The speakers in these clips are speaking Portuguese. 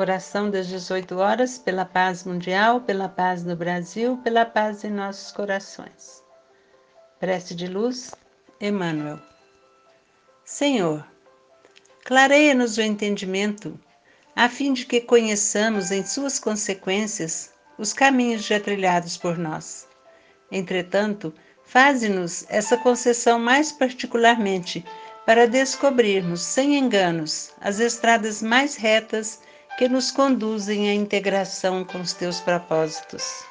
Oração das 18 horas pela paz mundial, pela paz no Brasil, pela paz em nossos corações. Prece de luz, Emmanuel. Senhor, clareia-nos o entendimento, a fim de que conheçamos em suas consequências os caminhos já trilhados por nós. Entretanto, faze-nos essa concessão mais particularmente para descobrirmos, sem enganos, as estradas mais retas que nos conduzem à integração com os teus propósitos.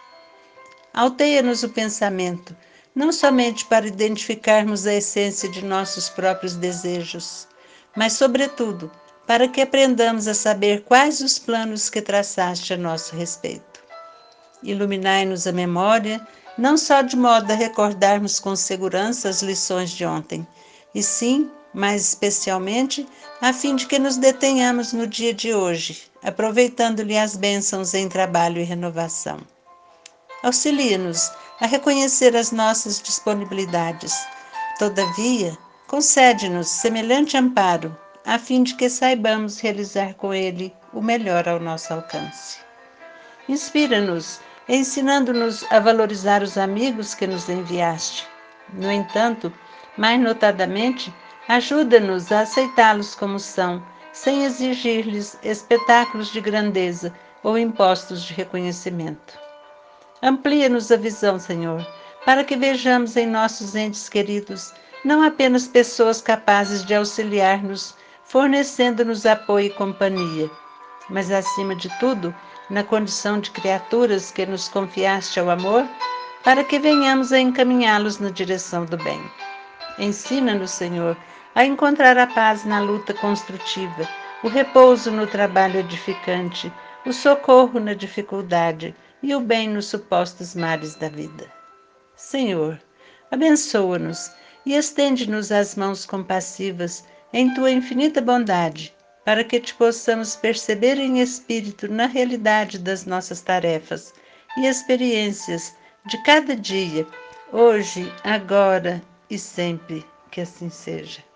Alteia-nos o pensamento, não somente para identificarmos a essência de nossos próprios desejos, mas, sobretudo, para que aprendamos a saber quais os planos que traçaste a nosso respeito. Iluminai-nos a memória, não só de modo a recordarmos com segurança as lições de ontem, e sim mais especialmente a fim de que nos detenhamos no dia de hoje, aproveitando-lhe as bênçãos em trabalho e renovação. Auxilie-nos a reconhecer as nossas disponibilidades. Todavia, concede-nos semelhante amparo, a fim de que saibamos realizar com ele o melhor ao nosso alcance. Inspira-nos, ensinando-nos a valorizar os amigos que nos enviaste. No entanto, mais notadamente, Ajuda-nos a aceitá-los como são, sem exigir-lhes espetáculos de grandeza ou impostos de reconhecimento. Amplia-nos a visão, Senhor, para que vejamos em nossos entes queridos não apenas pessoas capazes de auxiliar-nos, fornecendo-nos apoio e companhia, mas, acima de tudo, na condição de criaturas que nos confiaste ao amor, para que venhamos a encaminhá-los na direção do bem. Ensina-nos, Senhor, a encontrar a paz na luta construtiva, o repouso no trabalho edificante, o socorro na dificuldade e o bem nos supostos mares da vida. Senhor, abençoa-nos e estende-nos as mãos compassivas em tua infinita bondade, para que te possamos perceber em espírito na realidade das nossas tarefas e experiências de cada dia, hoje, agora e sempre. Que assim seja.